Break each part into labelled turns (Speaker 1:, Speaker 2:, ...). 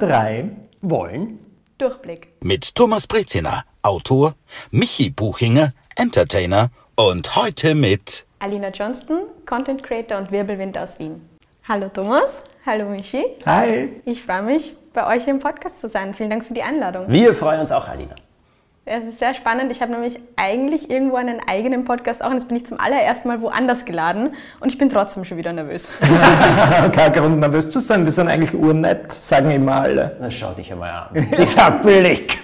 Speaker 1: drei wollen
Speaker 2: Durchblick.
Speaker 3: Mit Thomas Breziner, Autor, Michi Buchinger, Entertainer und heute mit
Speaker 2: Alina Johnston, Content Creator und Wirbelwind aus Wien. Hallo Thomas, hallo Michi.
Speaker 1: Hi.
Speaker 2: Ich freue mich, bei euch im Podcast zu sein. Vielen Dank für die Einladung.
Speaker 1: Wir freuen uns auch, Alina.
Speaker 2: Es ist sehr spannend. Ich habe nämlich eigentlich irgendwo einen eigenen Podcast auch und jetzt bin ich zum allerersten Mal woanders geladen und ich bin trotzdem schon wieder nervös.
Speaker 1: Kein Grund nervös zu sein, wir sind eigentlich urnett, sagen immer alle.
Speaker 4: Na schau dich einmal an. Dieser Blick.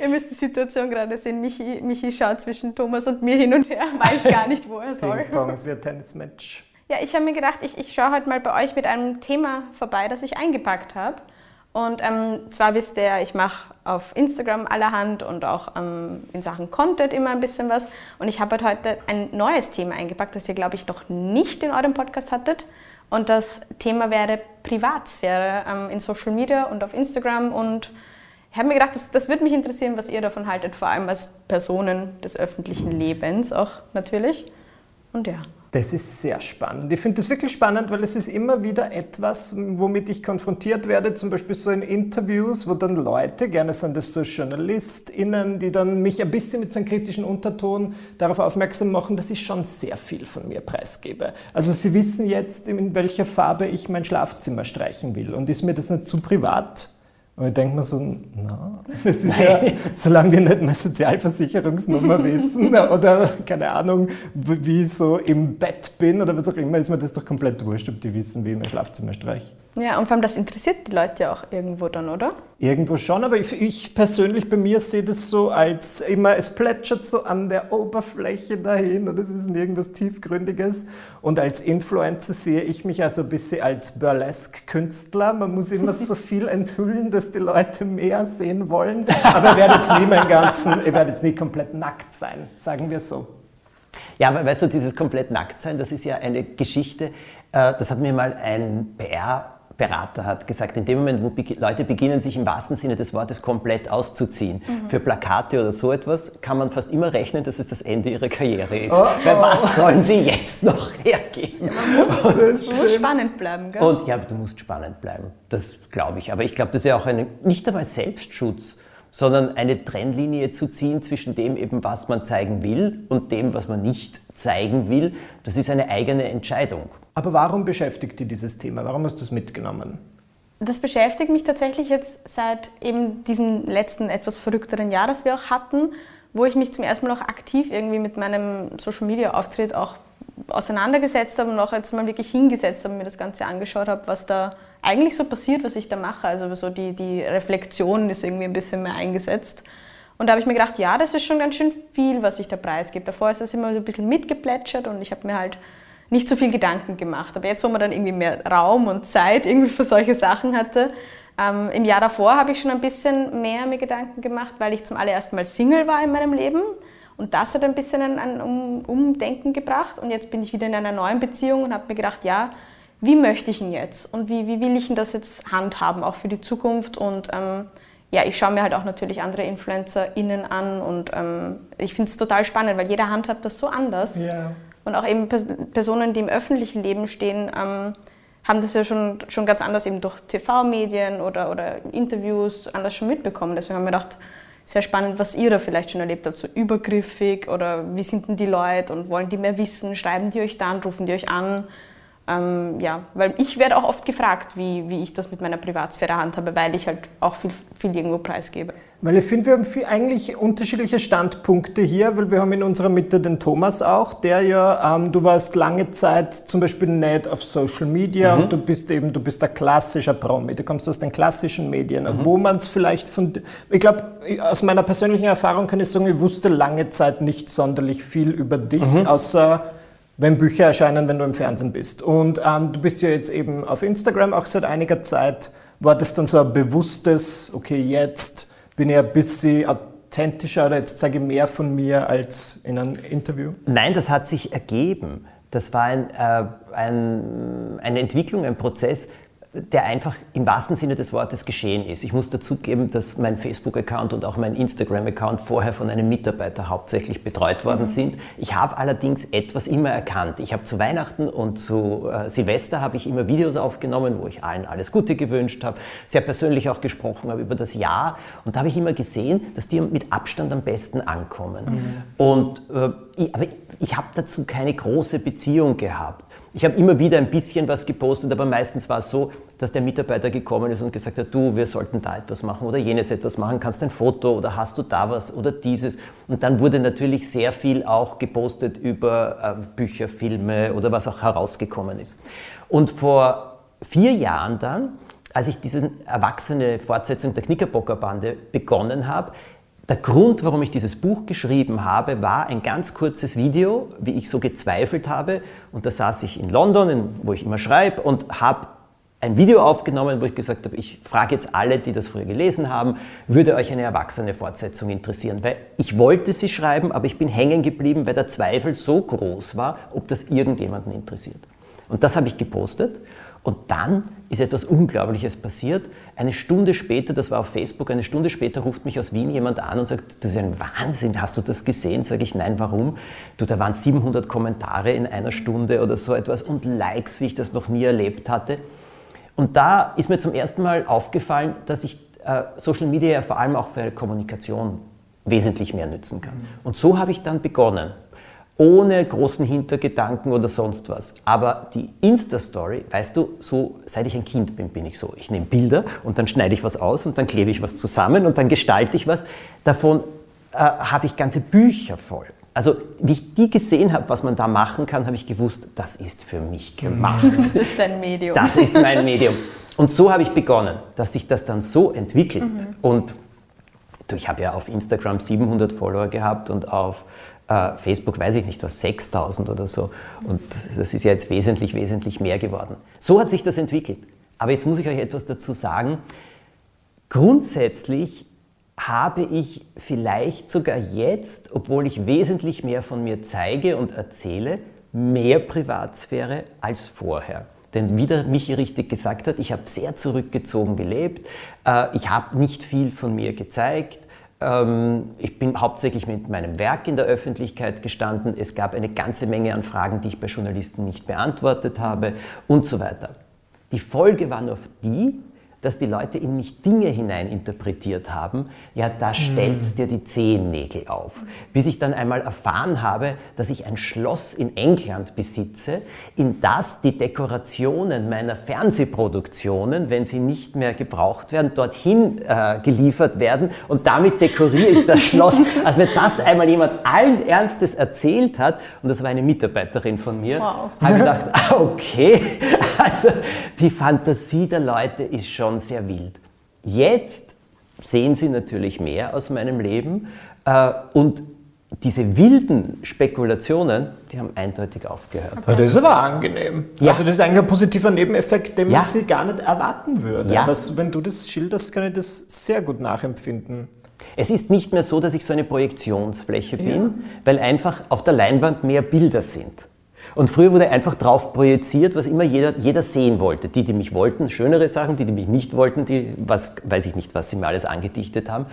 Speaker 2: Ihr müsst die Situation gerade sehen. Michi, Michi schaut zwischen Thomas und mir hin und her, weiß gar nicht, wo er soll.
Speaker 1: Ping-Pong, es wird Tennismatch.
Speaker 2: Ja, ich habe mir gedacht, ich, ich schaue heute mal bei euch mit einem Thema vorbei, das ich eingepackt habe. Und ähm, zwar wisst ihr, ich mache auf Instagram allerhand und auch ähm, in Sachen Content immer ein bisschen was. Und ich habe heute ein neues Thema eingepackt, das ihr, glaube ich, noch nicht in eurem Podcast hattet. Und das Thema wäre Privatsphäre ähm, in Social Media und auf Instagram. Und ich habe mir gedacht, das, das würde mich interessieren, was ihr davon haltet, vor allem als Personen des öffentlichen Lebens auch natürlich. Und ja.
Speaker 1: Das ist sehr spannend. Ich finde das wirklich spannend, weil es ist immer wieder etwas, womit ich konfrontiert werde, zum Beispiel so in Interviews, wo dann Leute, gerne sind das so JournalistInnen, die dann mich ein bisschen mit so einem kritischen Unterton darauf aufmerksam machen, dass ich schon sehr viel von mir preisgebe. Also sie wissen jetzt, in welcher Farbe ich mein Schlafzimmer streichen will. Und ist mir das nicht zu privat? Und ich denke mir so, na, das ist ja, solange die nicht meine Sozialversicherungsnummer wissen oder keine Ahnung, wie ich so im Bett bin oder was auch immer, ist mir das doch komplett wurscht, ob die wissen, wie ich mein Schlafzimmer streiche.
Speaker 2: Ja, und vor allem das interessiert die Leute ja auch irgendwo dann, oder?
Speaker 1: Irgendwo schon, aber ich, ich, persönlich bei mir sehe das so als immer, es plätschert so an der Oberfläche dahin und es ist nirgendwas Tiefgründiges. Und als Influencer sehe ich mich also ein bisschen als Burlesque-Künstler. Man muss immer so viel enthüllen, dass die Leute mehr sehen wollen. Aber ich werde jetzt nie meinen ganzen, ich werde jetzt nie komplett nackt sein, sagen wir so.
Speaker 4: Ja, aber weißt du, dieses komplett nackt sein, das ist ja eine Geschichte, äh, das hat mir mal ein PR Berater hat gesagt, in dem Moment, wo Leute beginnen, sich im wahrsten Sinne des Wortes komplett auszuziehen, mhm. für Plakate oder so etwas, kann man fast immer rechnen, dass es das Ende ihrer Karriere ist. Oh, Weil oh. was sollen sie jetzt noch hergeben?
Speaker 2: Ja, man muss, muss spannend bleiben, gell?
Speaker 4: Und ja, du musst spannend bleiben. Das glaube ich. Aber ich glaube, das ist ja auch eine, nicht einmal Selbstschutz, sondern eine Trennlinie zu ziehen zwischen dem eben, was man zeigen will und dem, was man nicht zeigen will. Das ist eine eigene Entscheidung.
Speaker 1: Aber warum beschäftigt dich dieses Thema? Warum hast du es mitgenommen?
Speaker 2: Das beschäftigt mich tatsächlich jetzt seit eben diesem letzten etwas verrückteren Jahr, das wir auch hatten, wo ich mich zum ersten Mal auch aktiv irgendwie mit meinem Social Media Auftritt auch auseinandergesetzt habe und auch jetzt mal wirklich hingesetzt habe und mir das Ganze angeschaut habe, was da eigentlich so passiert, was ich da mache. Also so die, die Reflexion ist irgendwie ein bisschen mehr eingesetzt. Und da habe ich mir gedacht, ja, das ist schon ganz schön viel, was ich da preisgebe. Davor ist das immer so ein bisschen mitgeplätschert und ich habe mir halt nicht so viel Gedanken gemacht. Aber jetzt, wo man dann irgendwie mehr Raum und Zeit irgendwie für solche Sachen hatte, ähm, im Jahr davor habe ich schon ein bisschen mehr mir Gedanken gemacht, weil ich zum allerersten Mal Single war in meinem Leben. Und das hat ein bisschen ein, ein Umdenken gebracht. Und jetzt bin ich wieder in einer neuen Beziehung und habe mir gedacht, ja, wie möchte ich ihn jetzt? Und wie, wie will ich ihn das jetzt handhaben, auch für die Zukunft? Und ähm, ja, ich schaue mir halt auch natürlich andere InfluencerInnen an und ähm, ich finde es total spannend, weil jeder handhabt das so anders.
Speaker 1: Ja.
Speaker 2: Und auch eben Personen, die im öffentlichen Leben stehen, ähm, haben das ja schon, schon ganz anders eben durch TV-Medien oder, oder Interviews anders schon mitbekommen. Deswegen haben wir gedacht, sehr spannend, was ihr da vielleicht schon erlebt habt, so übergriffig oder wie sind denn die Leute und wollen die mehr wissen, schreiben die euch dann, rufen die euch an. Ähm, ja, weil ich werde auch oft gefragt, wie, wie ich das mit meiner Privatsphäre handhabe, weil ich halt auch viel, viel irgendwo preisgebe.
Speaker 1: Weil ich finde, wir haben viel, eigentlich unterschiedliche Standpunkte hier, weil wir haben in unserer Mitte den Thomas auch, der ja, ähm, du warst lange Zeit zum Beispiel nicht auf Social Media mhm. und du bist eben, du bist ein klassischer Promi, du kommst aus den klassischen Medien, mhm. wo man es vielleicht von, ich glaube, aus meiner persönlichen Erfahrung kann ich sagen, ich wusste lange Zeit nicht sonderlich viel über dich, mhm. außer wenn Bücher erscheinen, wenn du im Fernsehen bist. Und ähm, du bist ja jetzt eben auf Instagram auch seit einiger Zeit. War das dann so ein bewusstes, okay, jetzt bin ich ein bisschen authentischer oder jetzt zeige ich mehr von mir als in einem Interview?
Speaker 4: Nein, das hat sich ergeben. Das war ein, äh, ein, eine Entwicklung, ein Prozess. Der einfach im wahrsten Sinne des Wortes geschehen ist. Ich muss dazugeben, dass mein Facebook-Account und auch mein Instagram-Account vorher von einem Mitarbeiter hauptsächlich betreut worden mhm. sind. Ich habe allerdings etwas immer erkannt. Ich habe zu Weihnachten und zu äh, Silvester habe ich immer Videos aufgenommen, wo ich allen alles Gute gewünscht habe, sehr persönlich auch gesprochen habe über das Jahr und da habe ich immer gesehen, dass die mit Abstand am besten ankommen. Mhm. Und äh, ich, aber ich habe dazu keine große Beziehung gehabt. Ich habe immer wieder ein bisschen was gepostet, aber meistens war es so, dass der Mitarbeiter gekommen ist und gesagt hat, du, wir sollten da etwas machen oder jenes etwas machen, kannst ein Foto oder hast du da was oder dieses. Und dann wurde natürlich sehr viel auch gepostet über äh, Bücher, Filme oder was auch herausgekommen ist. Und vor vier Jahren dann, als ich diese erwachsene Fortsetzung der Knickerbockerbande begonnen habe, der Grund, warum ich dieses Buch geschrieben habe, war ein ganz kurzes Video, wie ich so gezweifelt habe. Und da saß ich in London, wo ich immer schreibe, und habe ein Video aufgenommen, wo ich gesagt habe, ich frage jetzt alle, die das früher gelesen haben, würde euch eine erwachsene Fortsetzung interessieren? Weil ich wollte sie schreiben, aber ich bin hängen geblieben, weil der Zweifel so groß war, ob das irgendjemanden interessiert. Und das habe ich gepostet und dann ist etwas Unglaubliches passiert. Eine Stunde später, das war auf Facebook, eine Stunde später ruft mich aus Wien jemand an und sagt, das ist ein Wahnsinn, hast du das gesehen? Sage ich, nein, warum? Du, da waren 700 Kommentare in einer Stunde oder so etwas und Likes, wie ich das noch nie erlebt hatte. Und da ist mir zum ersten Mal aufgefallen, dass ich äh, Social Media vor allem auch für Kommunikation wesentlich mehr nützen kann. Und so habe ich dann begonnen ohne großen Hintergedanken oder sonst was. Aber die Insta-Story, weißt du, so seit ich ein Kind bin, bin ich so. Ich nehme Bilder und dann schneide ich was aus und dann klebe ich was zusammen und dann gestalte ich was. Davon äh, habe ich ganze Bücher voll. Also, wie ich die gesehen habe, was man da machen kann, habe ich gewusst, das ist für mich gemacht.
Speaker 2: Das ist dein Medium.
Speaker 4: Das ist mein Medium. Und so habe ich begonnen, dass sich das dann so entwickelt. Mhm. Und ich habe ja auf Instagram 700 Follower gehabt und auf äh, Facebook weiß ich nicht was, 6000 oder so. Und das ist ja jetzt wesentlich, wesentlich mehr geworden. So hat sich das entwickelt. Aber jetzt muss ich euch etwas dazu sagen. Grundsätzlich habe ich vielleicht sogar jetzt, obwohl ich wesentlich mehr von mir zeige und erzähle, mehr Privatsphäre als vorher. Denn wie der Michi richtig gesagt hat, ich habe sehr zurückgezogen gelebt, äh, ich habe nicht viel von mir gezeigt, ich bin hauptsächlich mit meinem Werk in der Öffentlichkeit gestanden. Es gab eine ganze Menge an Fragen, die ich bei Journalisten nicht beantwortet habe und so weiter. Die Folge war nur die, dass die Leute in mich Dinge hineininterpretiert haben, ja, da stellst dir die Zehennägel auf. Bis ich dann einmal erfahren habe, dass ich ein Schloss in England besitze, in das die Dekorationen meiner Fernsehproduktionen, wenn sie nicht mehr gebraucht werden, dorthin äh, geliefert werden und damit dekoriere ich das Schloss. Als mir das einmal jemand allen Ernstes erzählt hat, und das war eine Mitarbeiterin von mir, wow. habe ich gedacht, okay, also die Fantasie der Leute ist schon schon sehr wild. Jetzt sehen Sie natürlich mehr aus meinem Leben äh, und diese wilden Spekulationen, die haben eindeutig aufgehört.
Speaker 1: Das ist aber angenehm. Ja. Also das ist eigentlich ein positiver Nebeneffekt, den man ja. sie gar nicht erwarten würde. Ja. Das, wenn du das schilderst, kann ich das sehr gut nachempfinden.
Speaker 4: Es ist nicht mehr so, dass ich so eine Projektionsfläche bin, weil einfach auf der Leinwand mehr Bilder sind. Und früher wurde einfach drauf projiziert, was immer jeder, jeder sehen wollte. Die, die mich wollten, schönere Sachen, die, die mich nicht wollten, die, was, weiß ich nicht, was sie mir alles angedichtet haben.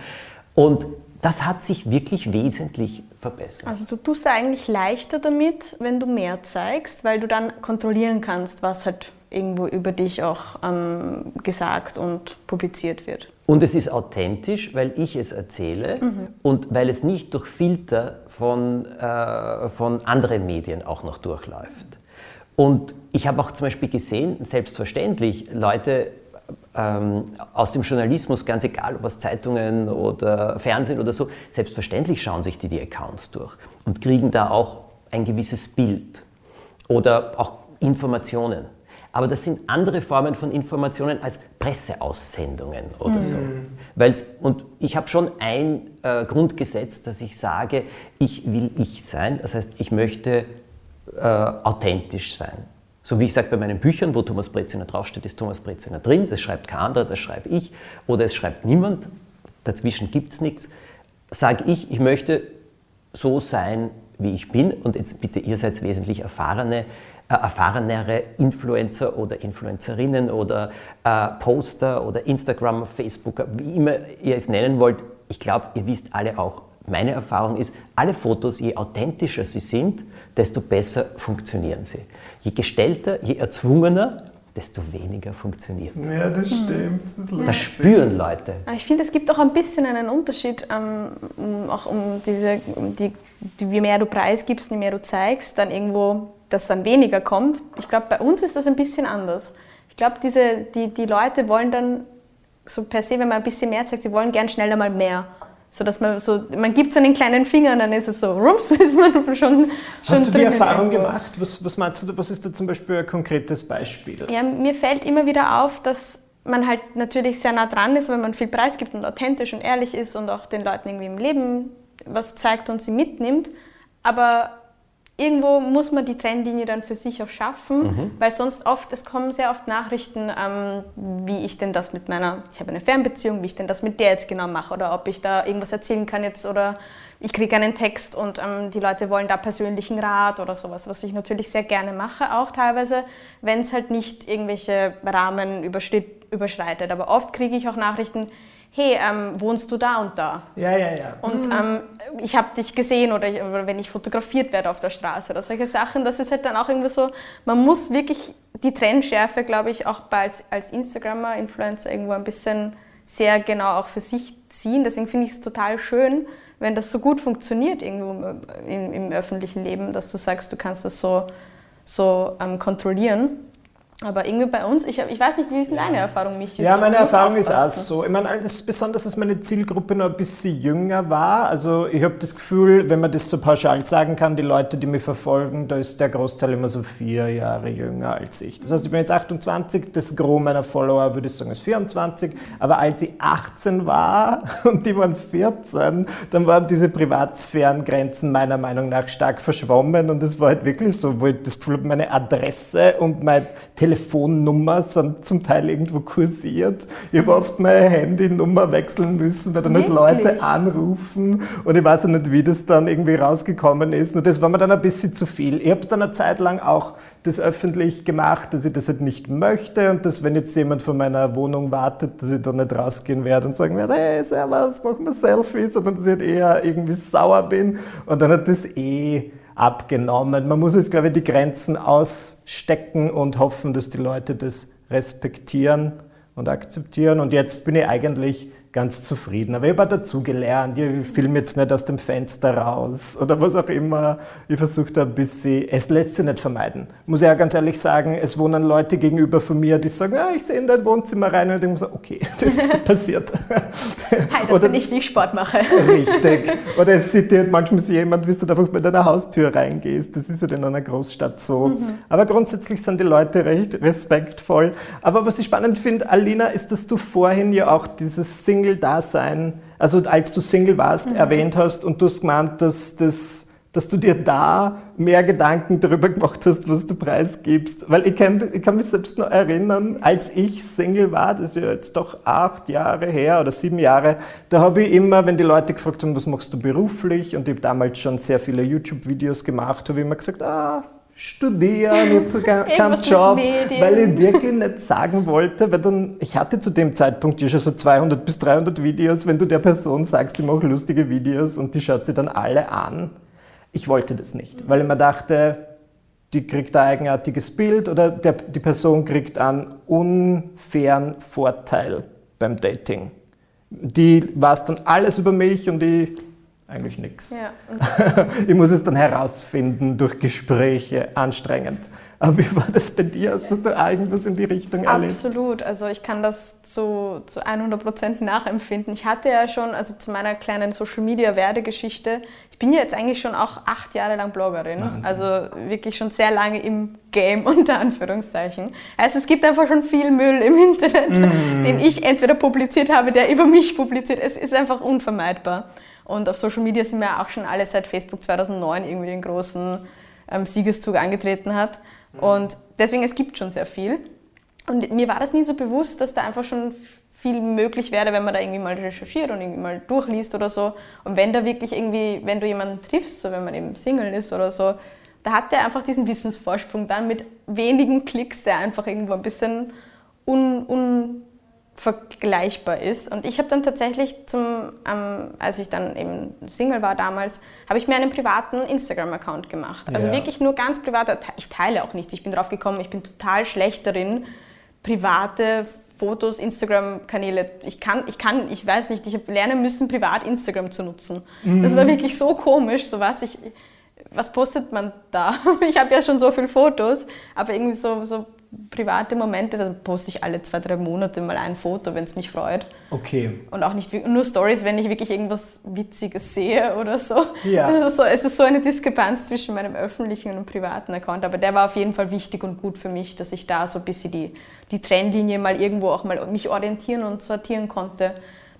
Speaker 4: Und das hat sich wirklich wesentlich verbessert.
Speaker 2: Also du tust da eigentlich leichter damit, wenn du mehr zeigst, weil du dann kontrollieren kannst, was halt irgendwo über dich auch ähm, gesagt und publiziert wird.
Speaker 4: Und es ist authentisch, weil ich es erzähle mhm. und weil es nicht durch Filter von, äh, von anderen Medien auch noch durchläuft. Und ich habe auch zum Beispiel gesehen, selbstverständlich, Leute ähm, aus dem Journalismus, ganz egal ob aus Zeitungen oder Fernsehen oder so, selbstverständlich schauen sich die die Accounts durch und kriegen da auch ein gewisses Bild oder auch Informationen. Aber das sind andere Formen von Informationen als Presseaussendungen oder mhm. so. Weil's, und ich habe schon ein äh, Grundgesetz, dass ich sage, ich will ich sein. Das heißt, ich möchte äh, authentisch sein. So wie ich sage bei meinen Büchern, wo Thomas Breziner draufsteht, ist Thomas Breziner drin. Das schreibt kein anderer, das schreibe ich. Oder es schreibt niemand. Dazwischen gibt es nichts. Sage ich, ich möchte so sein, wie ich bin. Und jetzt bitte, ihr seid wesentlich erfahrene äh, erfahrenere Influencer oder Influencerinnen oder äh, Poster oder Instagram, Facebook, wie immer ihr es nennen wollt. Ich glaube, ihr wisst alle auch, meine Erfahrung ist, alle Fotos, je authentischer sie sind, desto besser funktionieren sie. Je gestellter, je erzwungener, desto weniger funktioniert.
Speaker 1: Ja, das stimmt. Das,
Speaker 4: das spüren Leute.
Speaker 2: Ich finde, es gibt auch ein bisschen einen Unterschied, ähm, auch um diese, um die, je mehr du Preis gibst, je mehr du zeigst, dann irgendwo, dass dann weniger kommt. Ich glaube, bei uns ist das ein bisschen anders. Ich glaube, die, die Leute wollen dann so per se, wenn man ein bisschen mehr zeigt, sie wollen gern schneller mal mehr. So dass man so, man gibt so einen kleinen Finger und dann ist es so, rums, ist man schon, schon
Speaker 1: Hast du die Erfahrung gemacht? Was, was meinst du, was ist da zum Beispiel ein konkretes Beispiel?
Speaker 2: Ja, mir fällt immer wieder auf, dass man halt natürlich sehr nah dran ist, wenn man viel Preis gibt und authentisch und ehrlich ist und auch den Leuten irgendwie im Leben was zeigt und sie mitnimmt. Aber irgendwo muss man die Trennlinie dann für sich auch schaffen, mhm. weil sonst oft, es kommen sehr oft Nachrichten, ähm, wie ich denn das mit meiner, ich habe eine Fernbeziehung, wie ich denn das mit der jetzt genau mache oder ob ich da irgendwas erzählen kann jetzt oder ich kriege einen Text und ähm, die Leute wollen da persönlichen Rat oder sowas, was ich natürlich sehr gerne mache, auch teilweise, wenn es halt nicht irgendwelche Rahmen überschreitet. Aber oft kriege ich auch Nachrichten, hey, ähm, wohnst du da und da?
Speaker 1: Ja, ja, ja.
Speaker 2: Und mhm. ähm, ich habe dich gesehen oder, ich, oder, wenn ich fotografiert werde auf der Straße oder solche Sachen, das ist halt dann auch irgendwie so, man muss wirklich die Trennschärfe, glaube ich, auch als, als Instagrammer, Influencer irgendwo ein bisschen sehr genau auch für sich ziehen. Deswegen finde ich es total schön, wenn das so gut funktioniert irgendwo im, im, öffentlichen Leben, dass du sagst, du kannst das so, so ähm, kontrollieren. Aber irgendwie bei uns, ich, ich weiß nicht, wie ist denn deine Erfahrung, Michi?
Speaker 1: Ja, meine Erfahrung ist auch so. Ich meine, das besonders, dass meine Zielgruppe noch ein bisschen jünger war. Also ich habe das Gefühl, wenn man das so pauschal sagen kann, die Leute, die mich verfolgen, da ist der Großteil immer so vier Jahre jünger als ich. Das heißt, ich bin jetzt 28, das Gros meiner Follower, würde ich sagen, ist 24. Aber als ich 18 war und die waren 14, dann waren diese Privatsphärengrenzen meiner Meinung nach stark verschwommen. Und es war halt wirklich so, wo ich das Gefühl habe, meine Adresse und mein Telefon Telefonnummer sind zum Teil irgendwo kursiert. Ich habe oft meine Handynummer wechseln müssen, weil dann nicht Leute anrufen und ich weiß nicht, wie das dann irgendwie rausgekommen ist. Und das war mir dann ein bisschen zu viel. Ich habe dann eine Zeit lang auch das öffentlich gemacht, dass ich das halt nicht möchte und dass, wenn jetzt jemand vor meiner Wohnung wartet, dass ich da nicht rausgehen werde und sagen werde, hey, servus, mach mal Selfies, sondern dass ich halt eher irgendwie sauer bin. Und dann hat das eh abgenommen. Man muss jetzt, glaube ich, die Grenzen ausstecken und hoffen, dass die Leute das respektieren und akzeptieren. Und jetzt bin ich eigentlich ganz zufrieden. Aber ich habe auch dazugelernt, ich filme jetzt nicht aus dem Fenster raus oder was auch immer. Ich versuche da ein bisschen, es lässt sich nicht vermeiden. Muss ich auch ganz ehrlich sagen, es wohnen Leute gegenüber von mir, die sagen, ah, ich sehe in dein Wohnzimmer rein und ich muss sagen, okay, das passiert.
Speaker 2: Hi, das oder, bin ich, wie ich Sport mache.
Speaker 1: Richtig. Oder es sieht dir manchmal jemand, wie du einfach bei deiner Haustür reingehst. Das ist ja in einer Großstadt so. Mhm. Aber grundsätzlich sind die Leute recht respektvoll. Aber was ich spannend finde, Alina, ist, dass du vorhin ja auch dieses Sing Single-Dasein, also als du Single warst, mhm. erwähnt hast und du hast gemeint, dass, dass, dass du dir da mehr Gedanken darüber gemacht hast, was du preisgibst. Weil ich kann, ich kann mich selbst noch erinnern, als ich Single war, das ist ja jetzt doch acht Jahre her oder sieben Jahre, da habe ich immer, wenn die Leute gefragt haben, was machst du beruflich, und ich habe damals schon sehr viele YouTube-Videos gemacht, habe ich immer gesagt, ah, studieren, ich habe keinen Job, weil ich wirklich nicht sagen wollte, weil dann, ich hatte zu dem Zeitpunkt ja schon so 200 bis 300 Videos, wenn du der Person sagst, ich mache lustige Videos und die schaut sie dann alle an. Ich wollte das nicht, weil ich mir dachte, die kriegt ein eigenartiges Bild oder der, die Person kriegt einen unfairen Vorteil beim Dating. Die weiß dann alles über mich und ich eigentlich nichts. Ja. ich muss es dann herausfinden durch Gespräche, anstrengend. Aber wie war das bei dir? Hast du da irgendwas in die Richtung erlebt?
Speaker 2: Absolut. Also ich kann das zu, zu 100 Prozent nachempfinden. Ich hatte ja schon, also zu meiner kleinen Social-Media-Werdegeschichte, ich bin ja jetzt eigentlich schon auch acht Jahre lang Bloggerin. Wahnsinn. Also wirklich schon sehr lange im Game, unter Anführungszeichen. Also es gibt einfach schon viel Müll im Internet, mm. den ich entweder publiziert habe, der über mich publiziert. Es ist einfach unvermeidbar. Und auf Social Media sind wir auch schon alle seit Facebook 2009 irgendwie den großen ähm, Siegeszug angetreten hat. Und deswegen, es gibt schon sehr viel. Und mir war das nie so bewusst, dass da einfach schon viel möglich wäre, wenn man da irgendwie mal recherchiert und irgendwie mal durchliest oder so. Und wenn da wirklich irgendwie, wenn du jemanden triffst, so wenn man eben Single ist oder so, da hat er einfach diesen Wissensvorsprung dann mit wenigen Klicks, der einfach irgendwo ein bisschen un, unvergleichbar ist. Und ich habe dann tatsächlich, zum, ähm, als ich dann eben Single war damals, habe ich mir einen privaten Instagram-Account gemacht. Also
Speaker 1: Ja.
Speaker 2: wirklich nur ganz privat. Ich teile auch nichts. Ich bin drauf gekommen, ich bin total schlecht darin, private Fotos, Instagram-Kanäle. Ich kann, ich kann, ich weiß nicht, ich habe lernen müssen, privat Instagram zu nutzen. Das war wirklich so komisch, so was. Ich, was postet man da? Ich habe ja schon so viele Fotos, aber irgendwie so, so private Momente, da poste ich alle zwei, drei Monate mal ein Foto, wenn es mich freut.
Speaker 1: Okay.
Speaker 2: Und auch nicht nur Stories, wenn ich wirklich irgendwas Witziges sehe oder so.
Speaker 1: Ja.
Speaker 2: Ist so. Es ist so eine Diskrepanz zwischen meinem öffentlichen und privaten Account. Aber der war auf jeden Fall wichtig und gut für mich, dass ich da so ein bisschen die, die Trennlinie mal irgendwo auch mal mich orientieren und sortieren konnte.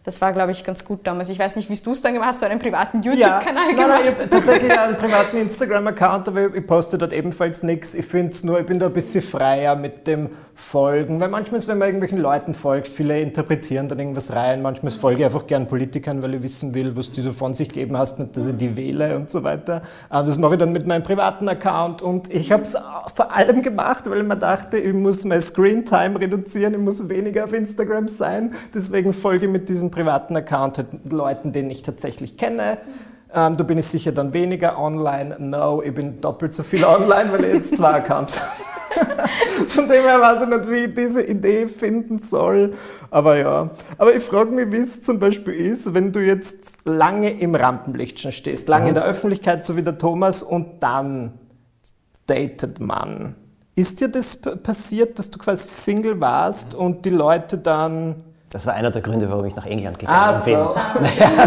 Speaker 2: Das war, glaube ich, ganz gut damals. Ich weiß nicht, wie du es dann gemacht hast. Hast du einen privaten
Speaker 1: Ja,
Speaker 2: YouTube-Kanal
Speaker 1: nein,
Speaker 2: gemacht?
Speaker 1: nein, ich habe tatsächlich einen privaten Instagram-Account, aber ich poste dort ebenfalls nichts. Ich finde es nur, ich bin da ein bisschen freier mit dem Folgen, weil manchmal ist, wenn man irgendwelchen Leuten folgt, viele interpretieren dann irgendwas rein. Manchmal folge ich einfach gern Politikern, weil ich wissen will, was die so von sich gegeben hast, nicht, dass ich die wähle und so weiter. Aber das mache ich dann mit meinem privaten Account und ich habe es vor allem gemacht, weil ich mir dachte, ich muss mein Screen-Time reduzieren, ich muss weniger auf Instagram sein. Deswegen folge ich mit diesem privaten Account halt Leuten, denen ich tatsächlich kenne. Ähm, da bin ich sicher dann weniger online. No, ich bin doppelt so viel online, weil ich jetzt zwei Accounts Von dem her weiß ich nicht, wie ich diese Idee finden soll. Aber ja. Aber ich frage mich, wie es zum Beispiel ist, wenn du jetzt lange im Rampenlicht schon stehst, lange in der Öffentlichkeit, so wie der Thomas, und dann datet man. Ist dir das passiert, dass du quasi Single warst und die Leute dann.
Speaker 4: Das war einer der Gründe, warum ich nach England gegangen
Speaker 1: Ah,
Speaker 4: bin.
Speaker 1: so.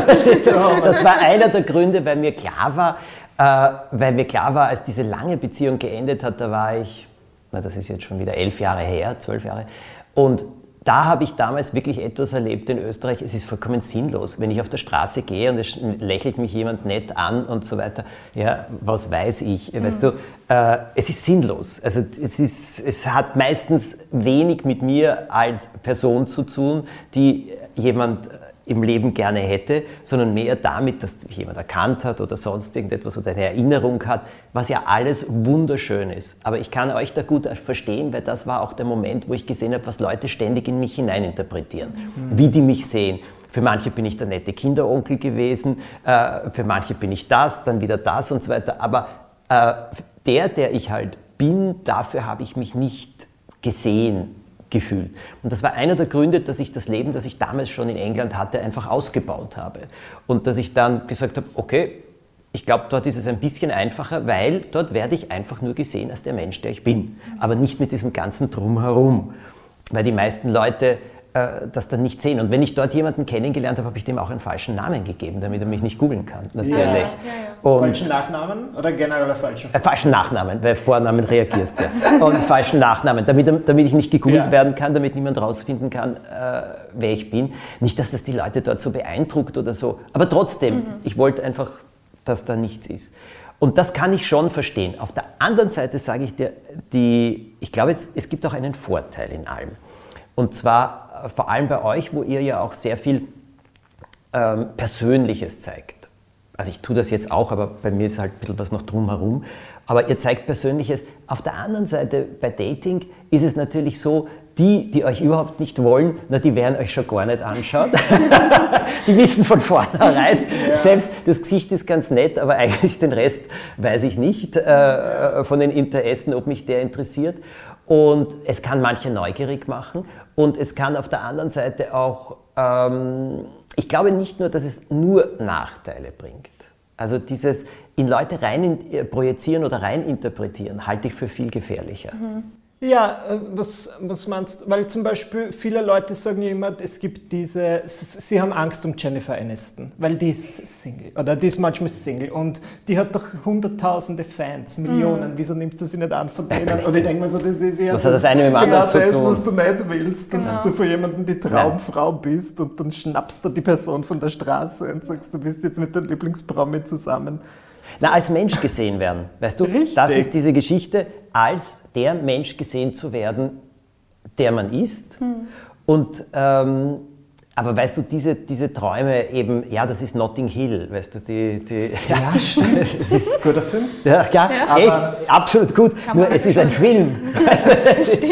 Speaker 4: Verstehst du? Das war einer der Gründe, weil mir klar war, äh, weil mir klar war, als diese lange Beziehung geendet hat, da war ich, na, das ist jetzt schon wieder elf Jahre her, zwölf Jahre, und da habe ich damals wirklich etwas erlebt in Österreich, es ist vollkommen sinnlos. Wenn ich auf der Straße gehe und es lächelt mich jemand nett an und so weiter, ja, was weiß ich, weißt du, äh, es ist sinnlos. Also es, ist, es hat meistens wenig mit mir als Person zu tun, die jemand im Leben gerne hätte, sondern mehr damit, dass mich jemand erkannt hat oder sonst irgendetwas oder eine Erinnerung hat, was ja alles wunderschön ist. Aber ich kann euch da gut verstehen, weil das war auch der Moment, wo ich gesehen habe, was Leute ständig in mich hineininterpretieren, wie die mich sehen. Für manche bin ich der nette Kinderonkel gewesen, äh, für manche bin ich das, dann wieder das und so weiter. Aber äh, der, der ich halt bin, dafür habe ich mich nicht gesehen, gefühlt. Und das war einer der Gründe, dass ich das Leben, das ich damals schon in England hatte, einfach ausgebaut habe. Und dass ich dann gesagt habe, okay, ich glaube, dort ist es ein bisschen einfacher, weil dort werde ich einfach nur gesehen als der Mensch, der ich bin. Aber nicht mit diesem ganzen Drumherum. Weil die meisten Leute äh, das dann nicht sehen. Und wenn ich dort jemanden kennengelernt habe, habe ich dem auch einen falschen Namen gegeben, damit er mich nicht googeln kann. Natürlich.
Speaker 1: Ja, ja,
Speaker 4: Und
Speaker 1: Falschen Nachnamen oder generell falschen
Speaker 4: äh, falschen Nachnamen, weil Vornamen reagierst ja. Und falschen Nachnamen, damit, damit ich nicht gegoogelt
Speaker 1: Ja.
Speaker 4: werden kann, damit niemand rausfinden kann, äh, wer ich bin. Nicht, dass das die Leute dort so beeindruckt oder so, aber trotzdem, ich wollte einfach, dass da nichts ist. Und das kann ich schon verstehen. Auf der anderen Seite sage ich dir, die, ich glaube, es, es gibt auch einen Vorteil in allem. Und zwar vor allem bei euch, wo ihr ja auch sehr viel ähm, Persönliches zeigt. Also ich tue das jetzt auch, aber bei mir ist halt ein bisschen was noch drumherum. Aber ihr zeigt Persönliches. Auf der anderen Seite, bei Dating ist es natürlich so, die, die euch überhaupt nicht wollen, na, die werden euch schon gar nicht anschauen. die wissen von vornherein, selbst das Gesicht ist ganz nett, aber eigentlich den Rest weiß ich nicht äh, von den Interessen, ob mich der interessiert. Und es kann manche neugierig machen und es kann auf der anderen Seite auch, ähm, ich glaube nicht nur, dass es nur Nachteile bringt. Also dieses in Leute rein in- äh, projizieren oder rein interpretieren, halte ich für viel gefährlicher.
Speaker 1: Ja, äh, was, was meinst du? Weil zum Beispiel viele Leute sagen ja immer, es gibt diese, sie haben Angst um Jennifer Aniston, weil die ist Single oder die ist manchmal Single und die hat doch hunderttausende Fans, Millionen. Wieso nimmt sie sich nicht an von denen? Und ich denke mir so, das ist ja
Speaker 4: Was das eine mit dem
Speaker 1: genau
Speaker 4: zu
Speaker 1: das,
Speaker 4: tun?
Speaker 1: was du nicht willst, dass
Speaker 2: Genau.
Speaker 1: du für jemanden die Traumfrau bist und dann schnappst du die Person von der Straße und sagst, du bist jetzt mit deinem Lieblingspromi zusammen.
Speaker 4: Na, als Mensch gesehen werden. Weißt du,
Speaker 1: Richtig.
Speaker 4: das ist diese Geschichte, als der Mensch gesehen zu werden, der man ist. Und ähm, Aber weißt du, diese, diese Träume eben, ja, das ist Notting Hill, weißt du, die... die
Speaker 1: ja, stimmt. Das ist ein guter Film.
Speaker 4: Ja, ja,
Speaker 2: Ja.
Speaker 4: Ey, absolut gut. Nur es ist ein Film. Weißt du, es, ist,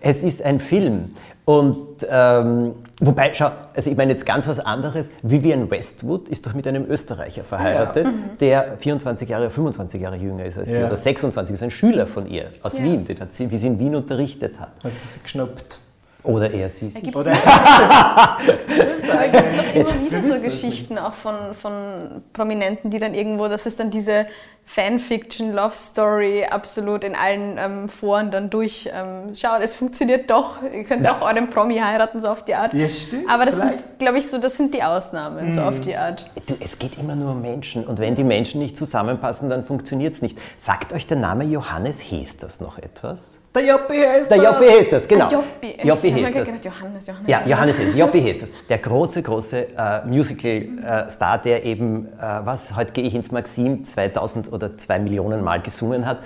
Speaker 4: es ist ein Film. Und ähm, wobei, schau, also ich meine jetzt ganz was anderes. Vivian Westwood ist doch mit einem Österreicher verheiratet, der 24 Jahre, 25 Jahre jünger ist als sie
Speaker 1: Ja.
Speaker 4: oder 26 ist ein Schüler von ihr aus
Speaker 2: Ja.
Speaker 4: Wien, den hat sie, wie sie in Wien unterrichtet hat.
Speaker 1: Hat sie sich geschnappt.
Speaker 4: Oder er sie. sie.
Speaker 1: Oder
Speaker 2: Aber gibt es doch immer wieder so Geschichten auch von, von Prominenten, die dann irgendwo, das ist dann diese Fanfiction, Love Story absolut in allen ähm, Foren dann durch. Ähm, schaut, es funktioniert doch. Ihr könnt auch euren Promi heiraten, so auf die Art.
Speaker 1: Ja, stimmt,
Speaker 2: Aber das sind,
Speaker 1: vielleicht.
Speaker 2: glaube ich, so, das sind die Ausnahmen, so auf die Art.
Speaker 4: Du, es geht immer nur um Menschen. Und wenn die Menschen nicht zusammenpassen, dann funktioniert es nicht. Sagt euch der Name Johannes Hesters noch etwas?
Speaker 1: Der Joppi heißt
Speaker 4: Der
Speaker 1: das.
Speaker 4: Joppi Hesters, genau.
Speaker 2: Ah, Joppi. Ich
Speaker 4: Joppi
Speaker 2: mir
Speaker 4: Hesters.
Speaker 2: gedacht, Johannes, Johannes.
Speaker 4: Ja, Johannes Hesters, Joppi Hesters. Der große, große äh, Musical-Star, der eben, äh, was, heute gehe ich ins Maxim, 2000 oder 2 Millionen Mal gesungen hat.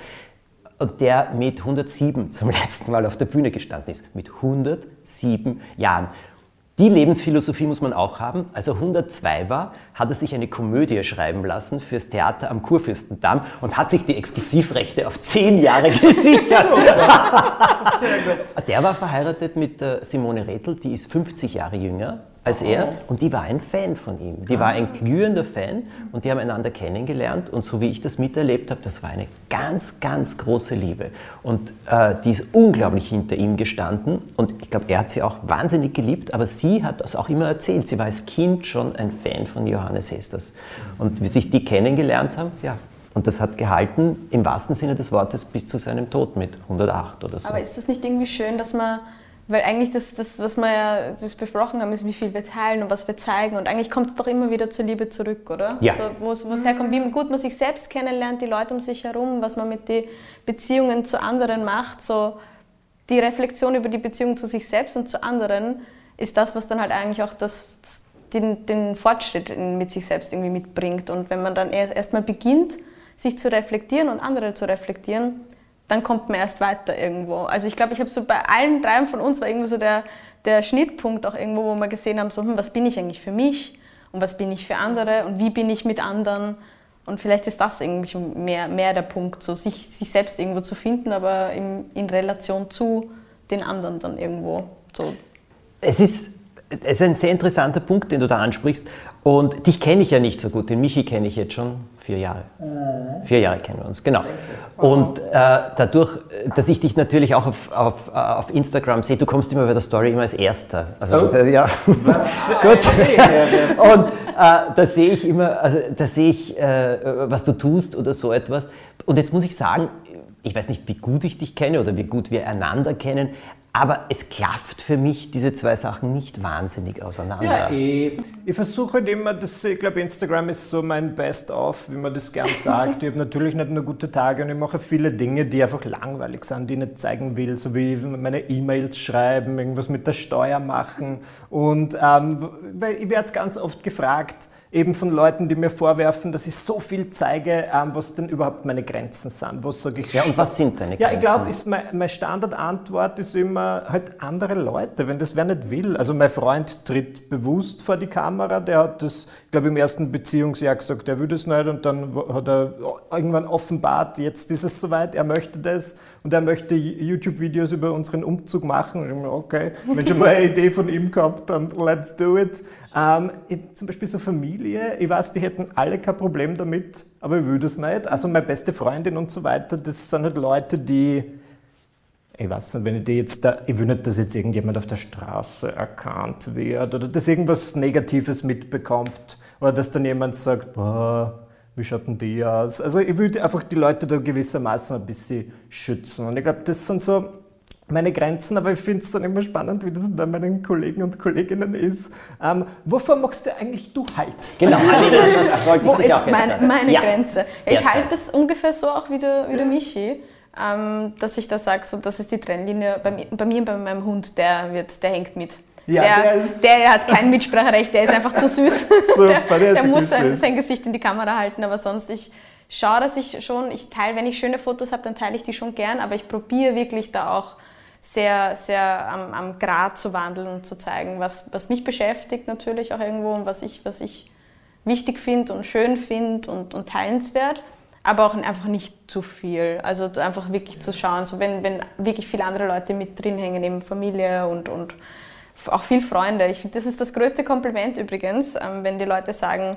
Speaker 4: Und der mit 107 zum letzten Mal auf der Bühne gestanden ist. Mit 107 Jahren. Die Lebensphilosophie muss man auch haben. Als er 102 war, hat er sich eine Komödie schreiben lassen fürs Theater am Kurfürstendamm und hat sich die Exklusivrechte auf 10 Jahre gesichert.
Speaker 1: Sehr gut.
Speaker 4: Der war verheiratet mit der Simone Rethel, die ist 50 Jahre jünger als er und die war ein Fan von ihm. Die war ein glühender Fan und die haben einander kennengelernt und so wie ich das miterlebt habe, das war eine ganz, ganz große Liebe. Und äh, die ist unglaublich hinter ihm gestanden und ich glaube, er hat sie auch wahnsinnig geliebt, aber sie hat das auch immer erzählt. Sie war als Kind schon ein Fan von Johannes Hesters. Und wie sich die kennengelernt haben, ja. Und das hat gehalten, im wahrsten Sinne des Wortes, bis zu seinem Tod mit 108 oder so.
Speaker 2: Aber ist das nicht irgendwie schön, dass man, weil eigentlich das, das was wir ja das besprochen haben, ist, wie viel wir teilen und was wir zeigen. Und eigentlich kommt es doch immer wieder zur Liebe zurück, oder?
Speaker 4: Ja.
Speaker 2: So, wo es herkommt, wie gut man sich selbst kennenlernt, die Leute um sich herum, was man mit den Beziehungen zu anderen macht. So die Reflexion über die Beziehung zu sich selbst und zu anderen ist das, was dann halt eigentlich auch das, den, den Fortschritt mit sich selbst irgendwie mitbringt. Und wenn man dann erst erstmal beginnt, sich zu reflektieren und andere zu reflektieren, dann kommt man erst weiter irgendwo. Also ich glaube, ich habe so bei allen dreien von uns war irgendwie so der, der Schnittpunkt auch irgendwo, wo wir gesehen haben, so, hm, was bin ich eigentlich für mich und was bin ich für andere und wie bin ich mit anderen. Und vielleicht ist das irgendwie mehr, mehr der Punkt, so sich, sich selbst irgendwo zu finden, aber in, in Relation zu den anderen dann irgendwo. So.
Speaker 4: Es ist, es ist ein sehr interessanter Punkt, den du da ansprichst. Und dich kenne ich ja nicht so gut. Den Michi kenne ich jetzt schon vier Jahre. Vier Jahre kennen wir uns, genau. Und äh, dadurch, dass ich dich natürlich auch auf, auf, äh, auf Instagram sehe, du kommst immer bei der Story immer als Erster. Also,
Speaker 1: Oh.
Speaker 4: ja.
Speaker 1: Was für
Speaker 4: Gut. Und äh, da sehe ich immer, also da sehe ich, äh, was du tust oder so etwas. Und jetzt muss ich sagen, ich weiß nicht, wie gut ich dich kenne oder wie gut wir einander kennen, aber es klafft für mich diese zwei Sachen nicht wahnsinnig auseinander.
Speaker 1: Ja, eh. Ich versuche halt immer, das, ich glaube, Instagram ist so mein Best-of, wie man das gern sagt. ich habe natürlich nicht nur gute Tage und ich mache viele Dinge, die einfach langweilig sind, die ich nicht zeigen will, so wie meine E-Mails schreiben, irgendwas mit der Steuer machen. Und ähm, ich werde ganz oft gefragt, eben von Leuten, die mir vorwerfen, dass ich so viel zeige, ähm, was denn überhaupt meine Grenzen sind. Was sage ich?
Speaker 4: Ja, und was sind deine
Speaker 1: Ja, ich
Speaker 4: Grenzen?
Speaker 1: glaube, ist mein, meine Standardantwort ist immer halt andere Leute, wenn das wer nicht will. Also mein Freund tritt bewusst vor die Kamera, der hat das, glaube ich, im ersten Beziehungsjahr gesagt, er will das nicht und dann hat er irgendwann offenbart, jetzt ist es soweit, er möchte das und er möchte YouTube-Videos über unseren Umzug machen. Und ich mir, okay, wenn schon mal eine Idee von ihm gehabt, dann let's do it. Ähm, ich, zum Beispiel so Familie, ich weiß, die hätten alle kein Problem damit, aber ich will das nicht. Also meine beste Freundin und so weiter, das sind halt Leute, die, ich weiß nicht, wenn ich die jetzt da, ich will nicht, dass jetzt irgendjemand auf der Straße erkannt wird oder dass irgendwas Negatives mitbekommt oder dass dann jemand sagt, boah, wie schaut denn die aus? Also ich will einfach die Leute da gewissermaßen ein bisschen schützen und ich glaube, das sind so meine Grenzen, aber ich finde es dann immer spannend, wie das bei meinen Kollegen und Kolleginnen ist. Ähm, wovor machst du eigentlich du halt?
Speaker 4: Genau, Alina, das wollte ich
Speaker 2: Wo ist
Speaker 4: auch
Speaker 2: meine, meine
Speaker 4: Ja.
Speaker 2: Grenze? Ich halte das ungefähr so auch wie der, wie der Michi, ähm, dass ich da sage, so, das ist die Trennlinie bei mir, bei mir und bei meinem Hund, der, wird, der hängt mit.
Speaker 1: Ja,
Speaker 2: der,
Speaker 1: der ist-
Speaker 2: der hat kein Mitspracherecht, der ist einfach zu süß.
Speaker 1: Super, der
Speaker 2: der
Speaker 1: ist
Speaker 2: der muss sein, sein Gesicht in die Kamera halten, aber sonst, ich schaue, dass ich schon, ich teile, wenn ich schöne Fotos habe, dann teile ich die schon gern, aber ich probiere wirklich da auch sehr, sehr am, am Grad zu wandeln und zu zeigen, was, was mich beschäftigt natürlich auch irgendwo und was ich, was ich wichtig finde und schön finde und, und teilenswert, aber auch einfach nicht zu viel. Also einfach wirklich zu schauen, so wenn, wenn wirklich viele andere Leute mit drin hängen, eben Familie und, und auch viel Freunde. Ich finde, das ist das größte Kompliment übrigens, ähm, wenn die Leute sagen,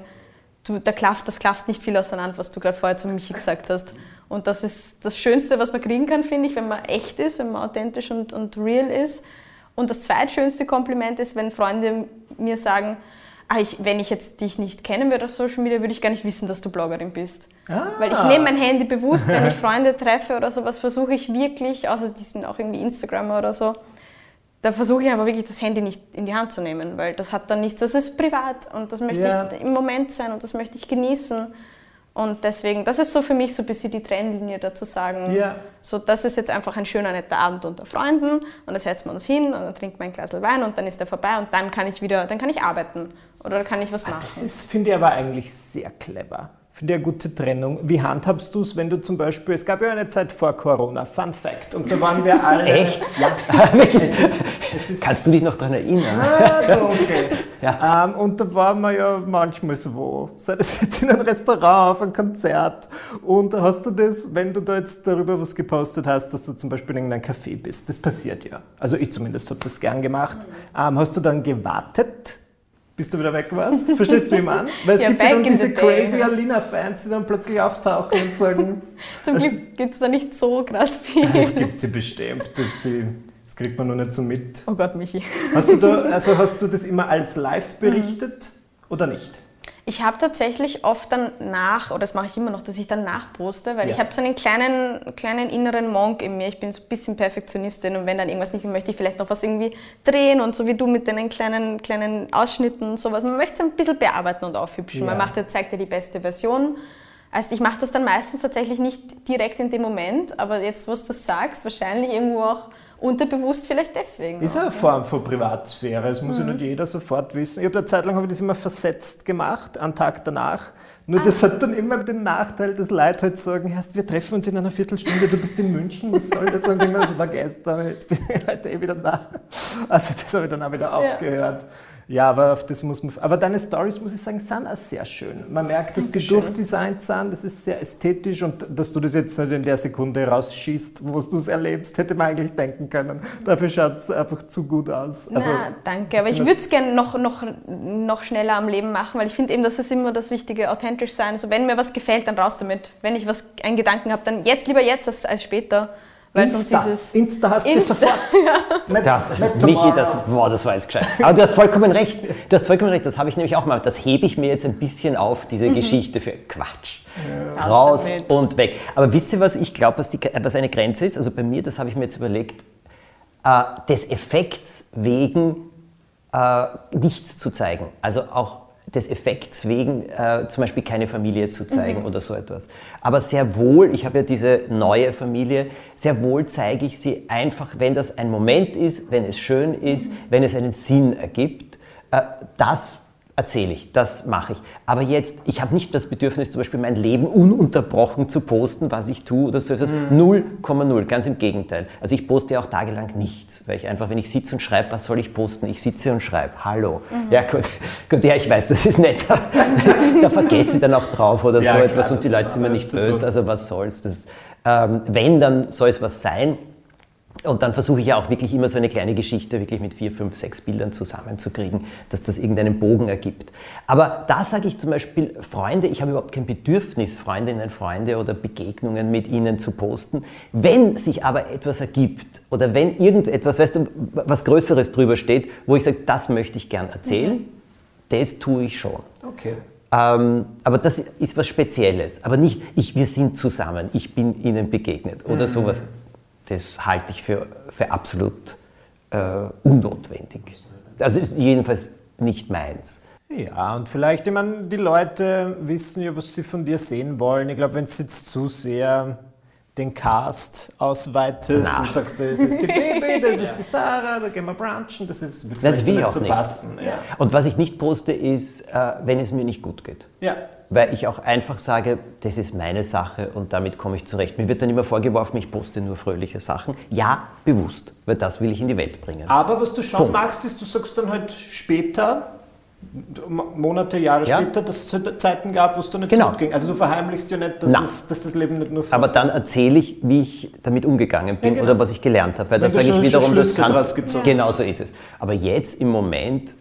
Speaker 2: du, da klafft, das klafft nicht viel auseinander, was du gerade vorher zu Michi gesagt hast. Und das ist das Schönste, was man kriegen kann, finde ich, wenn man echt ist, wenn man authentisch und, und real ist. Und das zweitschönste Kompliment ist, wenn Freunde mir sagen, ah, ich, wenn ich jetzt dich nicht kennen würde auf Social Media, würde ich gar nicht wissen, dass du Bloggerin bist. Ah. Weil ich nehme mein Handy bewusst, wenn ich Freunde treffe oder sowas, versuche ich wirklich, außer die sind auch irgendwie Instagramer oder so, da versuche ich einfach wirklich das Handy nicht in die Hand zu nehmen, weil das hat dann nichts, das ist privat und das möchte ja. ich im Moment sein und das möchte ich genießen. Und deswegen, das ist so für mich so ein bisschen die Trennlinie dazu sagen, ja. so das ist jetzt einfach ein schöner, netter Abend unter Freunden und dann setzen wir uns hin und dann trinkt man ein Glas Wein und dann ist der vorbei und dann kann ich wieder, dann kann ich arbeiten oder kann ich was ah, machen.
Speaker 1: Das finde ich aber eigentlich sehr clever. Finde ich eine gute Trennung. Wie handhabst du es, wenn du zum Beispiel, es gab ja eine Zeit vor Corona, Fun Fact, und da waren wir alle.
Speaker 4: Echt? Ja, es ist, es ist, Kannst du dich noch daran erinnern?
Speaker 1: Ah, okay. Ja. Ähm, und da waren wir ja manchmal so, sei das jetzt in einem Restaurant, auf einem Konzert. Und hast du das, wenn du da jetzt darüber was gepostet hast, dass du zum Beispiel in einem Café bist, das passiert ja. Also ich zumindest habe das gern gemacht. Ähm, hast du dann gewartet? Bis du wieder weg warst. Verstehst du, wie man? Weil es ja, gibt ja dann diese crazy Alina-Fans, die dann plötzlich auftauchen und sagen.
Speaker 2: Zum Glück gibt es da nicht so krass viel.
Speaker 1: Es gibt sie bestimmt. Das, sie, das kriegt man nur nicht so mit.
Speaker 2: Oh Gott, Michi.
Speaker 1: Hast du, da, also hast du das immer als live berichtet mhm. oder nicht?
Speaker 2: Ich habe tatsächlich oft dann nach, oder das mache ich immer noch, dass ich dann nachposte, weil ja. ich habe so einen kleinen, kleinen inneren Monk in mir. Ich bin so ein bisschen Perfektionistin und wenn dann irgendwas nicht, möchte ich vielleicht noch was irgendwie drehen und so wie du mit deinen kleinen, kleinen Ausschnitten und sowas. Man möchte es ein bisschen bearbeiten und aufhübschen. Ja. Man macht, zeigt ja die beste Version. Also ich mache das dann meistens tatsächlich nicht direkt in dem Moment, aber jetzt, wo du das sagst, wahrscheinlich irgendwo auch unterbewusst vielleicht deswegen.
Speaker 1: Ist eine Form von Privatsphäre, das muss mhm. ja nicht jeder sofort wissen. Ich habe eine Zeit lang habe ich das immer versetzt gemacht, einen Tag danach. Nur ah. das hat dann immer den Nachteil, dass Leute halt sagen, Herst, wir treffen uns in einer Viertelstunde, du bist in München, was soll das? Und immer, das war gestern, jetzt bin ich heute eh wieder da. Also das habe ich dann auch wieder ja. aufgehört. Ja, aber auf das muss man. Aber deine Stories, muss ich sagen, sind auch sehr schön. Man merkt, dass die durchdesignt sind, das ist sehr ästhetisch und dass du das jetzt nicht in der Sekunde rausschießt, wo du es erlebst, hätte man eigentlich denken können. Dafür schaut es einfach zu gut aus.
Speaker 2: Also, Na, danke, aber ich würde es gerne noch, noch, noch schneller am Leben machen, weil ich finde eben, das ist immer das Wichtige, authentisch sein. Also wenn mir was gefällt, dann raus damit. Wenn ich was, einen Gedanken habe, dann jetzt lieber jetzt als, als später.
Speaker 1: Weil Insta. sonst dieses Insta hast du sofort.
Speaker 4: ja. Nicht, das, nicht Michi, das, boah, das war jetzt gescheit. Aber du hast vollkommen recht. Du hast vollkommen recht. Das habe ich nämlich auch mal. Das hebe ich mir jetzt ein bisschen auf, diese mhm. Geschichte für Quatsch. Ja. Raus und weg. Aber wisst ihr, was ich glaube, was, was eine Grenze ist? Also bei mir, das habe ich mir jetzt überlegt, äh, des Effekts wegen äh, nichts zu zeigen. Also auch des Effekts wegen äh, zum Beispiel keine Familie zu zeigen mhm. oder so etwas. Aber sehr wohl, ich habe ja diese neue Familie, sehr wohl zeige ich sie einfach, wenn das ein Moment ist, wenn es schön ist, mhm. wenn es einen Sinn ergibt. Äh, das erzähle ich, das mache ich. Aber jetzt, ich habe nicht das Bedürfnis, zum Beispiel mein Leben ununterbrochen zu posten, was ich tue oder so etwas. 0,0, mhm. ganz im Gegenteil. Also ich poste ja auch tagelang nichts, weil ich einfach, wenn ich sitze und schreibe, was soll ich posten? Ich sitze und schreibe, hallo. Mhm. Ja gut, gut, ja, ich weiß, das ist nett. da vergesse ich dann auch drauf oder ja, so klar, etwas und die Leute sind mir nicht böse, also was soll's. Das, ähm, wenn, dann soll es was sein. Und dann versuche ich ja auch wirklich immer so eine kleine Geschichte wirklich mit vier, fünf, sechs Bildern zusammenzukriegen, dass das irgendeinen Bogen ergibt. Aber da sage ich zum Beispiel, Freunde, ich habe überhaupt kein Bedürfnis, Freundinnen, Freunde oder Begegnungen mit ihnen zu posten. Wenn sich aber etwas ergibt oder wenn irgendetwas, weißt du, was Größeres drüber steht, wo ich sage, das möchte ich gern erzählen, mhm. das tue ich schon.
Speaker 1: Okay.
Speaker 4: Ähm, aber das ist was Spezielles. Aber nicht, ich, wir sind zusammen, ich bin ihnen begegnet oder mhm. sowas das halte ich für, für absolut äh, unnotwendig. Also jedenfalls nicht meins.
Speaker 1: Ja, und vielleicht, ich meine, die Leute wissen ja, was sie von dir sehen wollen. Ich glaube, wenn es jetzt zu sehr den Cast ausweitest Na. und sagst, das ist die Baby, das ist die Sarah, da gehen wir brunchen, das ist
Speaker 4: wird das will nicht so passen. Ja. Und was ich nicht poste, ist, äh, wenn es mir nicht gut geht.
Speaker 1: Ja.
Speaker 4: Weil ich auch einfach sage, das ist meine Sache und damit komme ich zurecht. Mir wird dann immer vorgeworfen, ich poste nur fröhliche Sachen. Ja, bewusst, weil das will ich in die Welt bringen.
Speaker 1: Aber was du schon Punkt. machst, ist, du sagst dann halt später, Monate, Jahre ja. später, dass es Zeiten gab, wo es dir nicht genau. so gut ging. Also du verheimlichst ja nicht, dass, es, dass das Leben nicht nur
Speaker 4: Aber dann erzähle ich, wie ich damit umgegangen bin ja, genau. oder was ich gelernt habe. Weil da sage ich wiederum, das kann, genau so ist es. Aber jetzt im Moment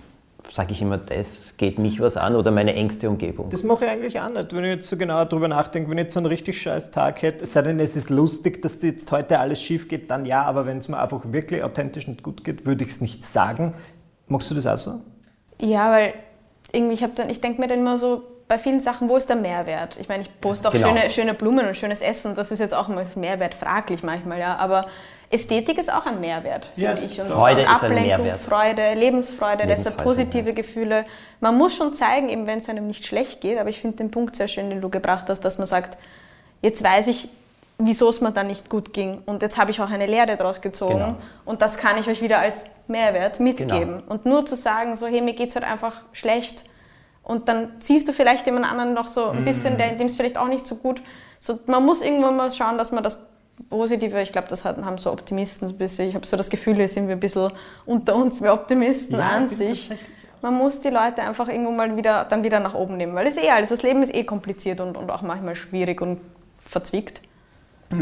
Speaker 4: sage ich immer, das geht mich was an oder meine engste Umgebung.
Speaker 1: Das mache ich eigentlich auch nicht, wenn ich jetzt so genau darüber nachdenke. Wenn ich jetzt so einen richtig scheiß Tag hätte, es sei denn, es ist lustig, dass jetzt heute alles schief geht, dann ja, aber wenn es mir einfach wirklich authentisch nicht gut geht, würde ich es nicht sagen. Machst du das auch so?
Speaker 2: Ja, weil irgendwie, ich, ich denke mir dann immer so, bei vielen Sachen, wo ist der Mehrwert? Ich meine, ich poste auch genau. schöne, schöne Blumen und schönes Essen, das ist jetzt auch immer Mehrwert fraglich manchmal, ja, aber Ästhetik ist auch ein Mehrwert, finde ja, ich. Und
Speaker 4: Freude Ablenkung, ist ein Mehrwert.
Speaker 2: Freude, Lebensfreude, deshalb positive ja. Gefühle. Man muss schon zeigen, eben wenn es einem nicht schlecht geht, aber ich finde den Punkt sehr schön, den du gebracht hast, dass man sagt, jetzt weiß ich, wieso es mir dann nicht gut ging. Und jetzt habe ich auch eine Lehre daraus gezogen. Genau. Und das kann ich euch wieder als Mehrwert mitgeben. Genau. Und nur zu sagen, so, hey, mir geht es halt einfach schlecht. Und dann ziehst du vielleicht jemand anderen noch so ein bisschen, mm. dem es vielleicht auch nicht so gut. So, man muss irgendwann mal schauen, dass man das Positive, ich glaube, das haben so Optimisten ein bisschen, ich habe so das Gefühl, hier sind wir ein bisschen unter uns, wir Optimisten ja, an sich. Man muss die Leute einfach irgendwo mal wieder, dann wieder nach oben nehmen, weil es eh alles, das Leben ist eh kompliziert und, und auch manchmal schwierig und verzwickt.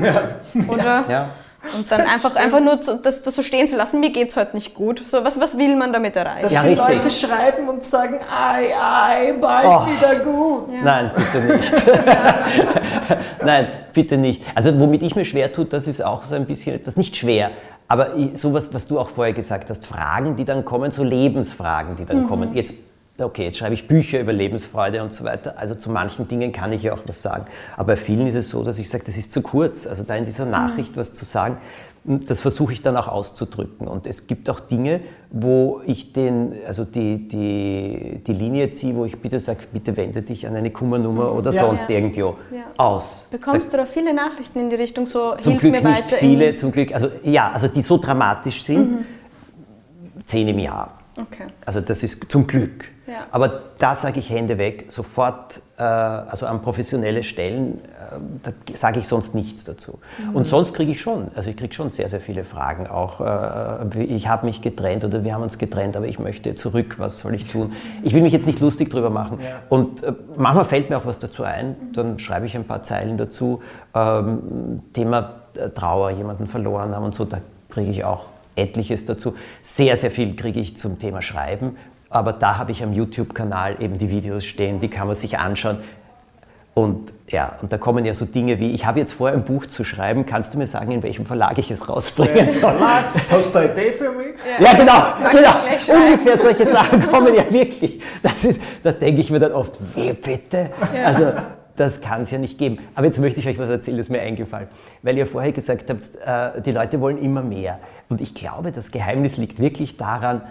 Speaker 2: Ja. Oder? Ja. Und dann einfach, einfach nur das, das so stehen zu lassen, mir geht es heute nicht gut. So, was, was will man damit erreichen?
Speaker 1: Dass ja, die richtig. Leute schreiben und sagen, ei, ei, bald oh. wieder gut.
Speaker 4: Ja. Nein, bitte nicht. Nein, bitte nicht. Also womit ich mir schwer tue, das ist auch so ein bisschen etwas, nicht schwer, aber sowas, was du auch vorher gesagt hast, Fragen, die dann kommen, so Lebensfragen, die dann mhm. kommen. Jetzt okay, jetzt schreibe ich Bücher über Lebensfreude und so weiter. Also zu manchen Dingen kann ich ja auch was sagen. Aber bei vielen ist es so, dass ich sage, das ist zu kurz. Also da in dieser mhm. Nachricht was zu sagen, das versuche ich dann auch auszudrücken. Und es gibt auch Dinge, wo ich den, also die, die, die Linie ziehe, wo ich bitte sage, bitte wende dich an eine Kummernummer mhm. oder ja, sonst ja. irgendwo ja. aus.
Speaker 2: Bekommst da, du da viele Nachrichten in die Richtung so,
Speaker 4: zum hilf Glück mir weiter? Nicht viele, zum Glück, also ja, also die so dramatisch sind, mhm. zehn im Jahr. Okay. Also das ist zum Glück. Ja. Aber da sage ich Hände weg, sofort, äh, also an professionelle Stellen, äh, da sage ich sonst nichts dazu. Mhm. Und sonst kriege ich schon, also ich kriege schon sehr, sehr viele Fragen. Auch, äh, ich habe mich getrennt oder wir haben uns getrennt, aber ich möchte zurück, was soll ich tun? Ich will mich jetzt nicht lustig drüber machen. Ja. Und äh, manchmal fällt mir auch was dazu ein, dann schreibe ich ein paar Zeilen dazu. Ähm, Thema äh, Trauer, jemanden verloren haben und so, da kriege ich auch etliches dazu. Sehr, sehr viel kriege ich zum Thema Schreiben, aber da habe ich am YouTube-Kanal eben die Videos stehen, die kann man sich anschauen. Und ja, und da kommen ja so Dinge wie, ich habe jetzt vor, ein Buch zu schreiben, kannst du mir sagen, in welchem Verlag ich es rausbringen soll?
Speaker 1: Hast du eine Idee für mich?
Speaker 4: Ja, ja genau, genau. ungefähr solche Sachen kommen ja wirklich. Das ist, da denke ich mir dann oft, wie bitte? Ja. Also das kann es ja nicht geben. Aber jetzt möchte ich euch was erzählen, das ist mir eingefallen. Weil ihr vorher gesagt habt, äh, die Leute wollen immer mehr. Und ich glaube, das Geheimnis liegt wirklich daran,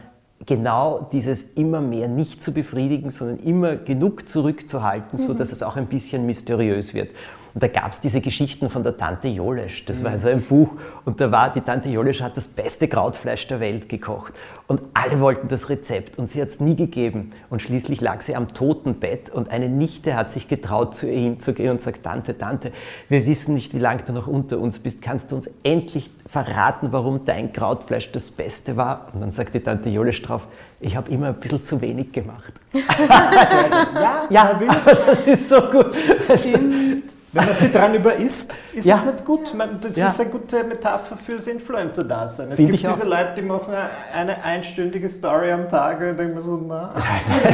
Speaker 4: genau dieses immer mehr nicht zu befriedigen, sondern immer genug zurückzuhalten, mhm. sodass es auch ein bisschen mysteriös wird. Und da gab es diese Geschichten von der Tante Jolesch. Das mhm. war also ein Buch. Und da war, die Tante Jolesch hat das beste Krautfleisch der Welt gekocht. Und alle wollten das Rezept. Und sie hat es nie gegeben. Und schließlich lag sie am Totenbett. Und eine Nichte hat sich getraut, zu ihr hinzugehen und sagt, Tante, Tante, wir wissen nicht, wie lange du noch unter uns bist. Kannst du uns endlich verraten, warum dein Krautfleisch das Beste war? Und dann sagt die Tante Jolesch drauf, ich habe immer ein bisschen zu wenig gemacht.
Speaker 1: ja, ja, das ist so gut. Stimmt. Wenn man sich dran über isst, ist ja. es nicht gut. Das ja. ist eine gute Metapher fürs Influencer-Dasein. Es Find gibt diese Leute, die machen eine einstündige Story am Tag und denken so, na.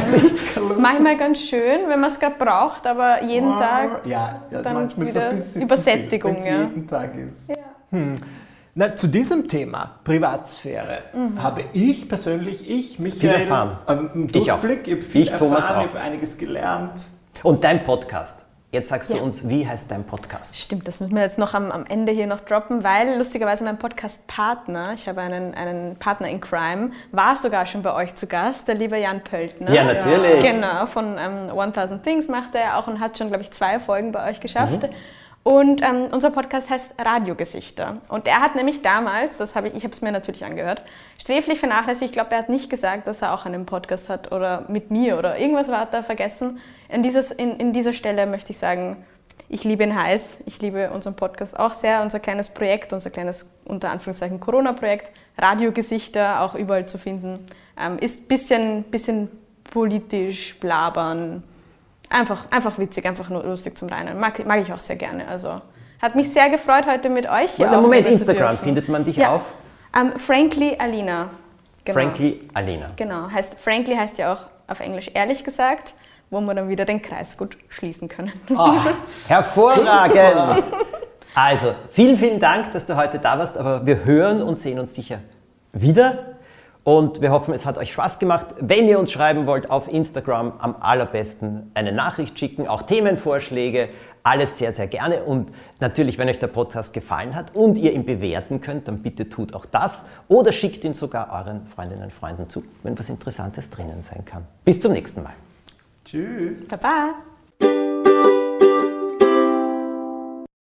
Speaker 2: manchmal ganz schön, wenn man es gerade braucht, aber jeden wow. Tag ja, ja, dann wieder so Übersättigung.
Speaker 1: Viel, ja. jeden Tag ist. Ja. Hm. Na, zu diesem Thema Privatsphäre mhm. habe ich persönlich, ich, Michael, viel
Speaker 4: erfahren.
Speaker 1: Ähm, Durchblick, ich, ich habe viel ich, erfahren, ich habe einiges gelernt.
Speaker 4: Und dein Podcast? Jetzt sagst ja. du uns, wie heißt dein Podcast?
Speaker 2: Stimmt, das müssen wir jetzt noch am, am Ende hier noch droppen, weil lustigerweise mein Podcast-Partner, ich habe einen, einen Partner in Crime, war sogar schon bei euch zu Gast, der liebe Jan Pöltner.
Speaker 4: Ja, natürlich.
Speaker 2: Genau, von ähm, 1000 Things macht er auch und hat schon, glaube ich, zwei Folgen bei euch geschafft. Mhm. Und ähm, unser Podcast heißt Radiogesichter. Und er hat nämlich damals, das habe ich, ich habe es mir natürlich angehört, sträflich vernachlässigt. Ich glaube, er hat nicht gesagt, dass er auch einen Podcast hat oder mit mir oder irgendwas war er vergessen. In, dieses, in, in dieser Stelle möchte ich sagen, ich liebe ihn heiß. Ich liebe unseren Podcast auch sehr. Unser kleines Projekt, unser kleines, unter Anführungszeichen, Corona-Projekt, Radiogesichter, auch überall zu finden, ähm, ist ein bisschen, bisschen politisch, blabern, einfach, einfach witzig, einfach nur lustig zum Reinen. Mag, mag ich auch sehr gerne. Also hat mich sehr gefreut, heute mit euch
Speaker 4: hier Moment, Moment Instagram, findet man dich ja. auf?
Speaker 2: Um, ähm, Frankly Alina.
Speaker 4: Genau. Frankly Alina.
Speaker 2: Genau, heißt, Frankly heißt ja auch auf Englisch ehrlich gesagt, wo wir dann wieder den Kreis gut schließen können.
Speaker 4: Oh, hervorragend! Also, vielen, vielen Dank, dass du heute da warst, aber wir hören und sehen uns sicher wieder. Und wir hoffen, es hat euch Spaß gemacht. Wenn ihr uns schreiben wollt, auf Instagram am allerbesten eine Nachricht schicken, auch Themenvorschläge, alles sehr, sehr gerne. Und natürlich, wenn euch der Podcast gefallen hat und ihr ihn bewerten könnt, dann bitte tut auch das oder schickt ihn sogar euren Freundinnen und Freunden zu, wenn was Interessantes drinnen sein kann. Bis zum nächsten Mal.
Speaker 1: Tschüss.
Speaker 2: Baba.